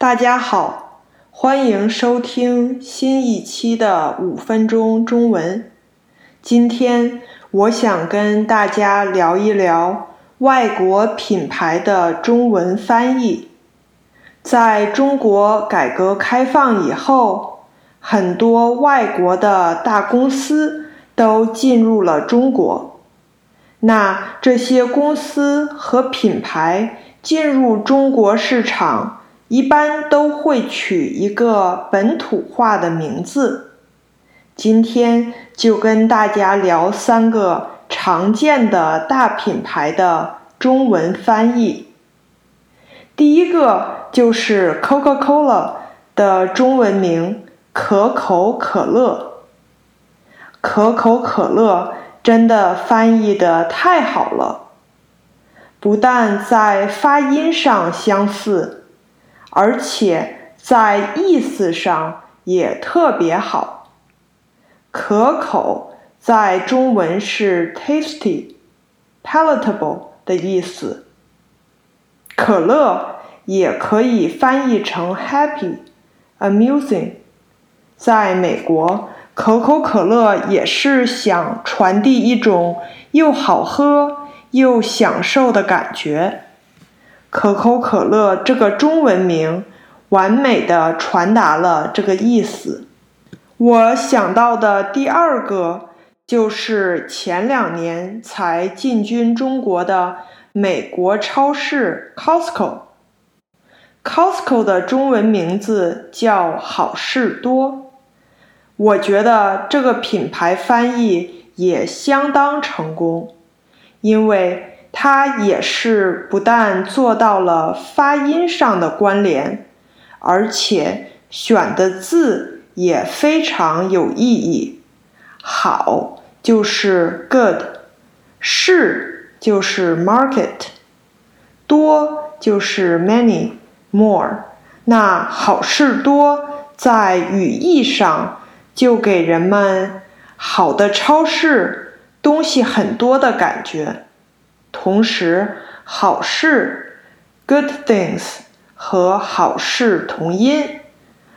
大家好，欢迎收听新一期的五分钟中文。今天我想跟大家聊一聊外国品牌的中文翻译。在中国改革开放以后，很多外国的大公司都进入了中国。那这些公司和品牌进入中国市场，一般都会取一个本土化的名字。今天就跟大家聊三个常见的大品牌的中文翻译。第一个就是 Coca-Cola 的中文名可口可乐。可口可乐。真的翻译的太好了，不但在发音上相似，而且在意思上也特别好。可口在中文是 tasty、palatable 的意思，可乐也可以翻译成 happy、amusing。在美国。可口可乐也是想传递一种又好喝又享受的感觉。可口可乐这个中文名完美的传达了这个意思。我想到的第二个就是前两年才进军中国的美国超市 Costco。Costco 的中文名字叫好事多。我觉得这个品牌翻译也相当成功，因为它也是不但做到了发音上的关联，而且选的字也非常有意义。好就是 good，是就是 market，多就是 many more。那好事多在语义上。就给人们好的超市东西很多的感觉，同时好事 good things 和好事同音，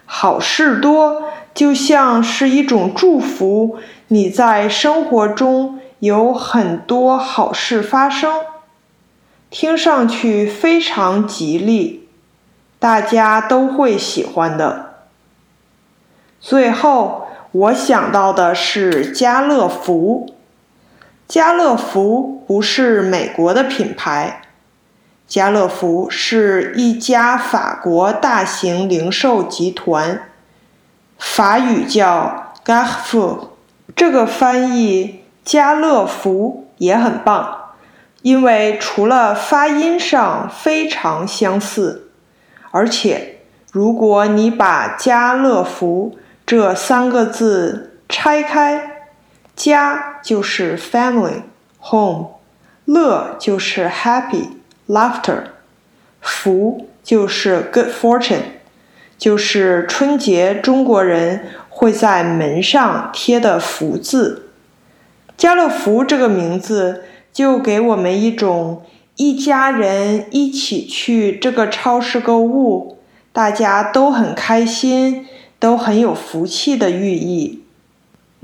好事多就像是一种祝福，你在生活中有很多好事发生，听上去非常吉利，大家都会喜欢的。最后。我想到的是家乐福。家乐福不是美国的品牌，家乐福是一家法国大型零售集团，法语叫 Gafu。这个翻译“家乐福”也很棒，因为除了发音上非常相似，而且如果你把家乐福。这三个字拆开，家就是 family home，乐就是 happy laughter，福就是 good fortune，就是春节中国人会在门上贴的福字。家乐福这个名字就给我们一种一家人一起去这个超市购物，大家都很开心。都很有福气的寓意。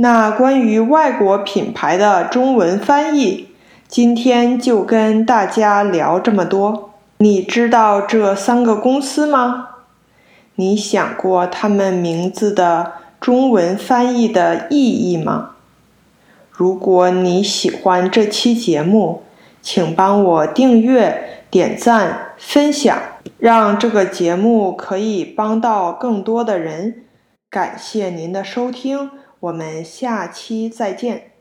那关于外国品牌的中文翻译，今天就跟大家聊这么多。你知道这三个公司吗？你想过他们名字的中文翻译的意义吗？如果你喜欢这期节目，请帮我订阅、点赞、分享，让这个节目可以帮到更多的人。感谢您的收听，我们下期再见。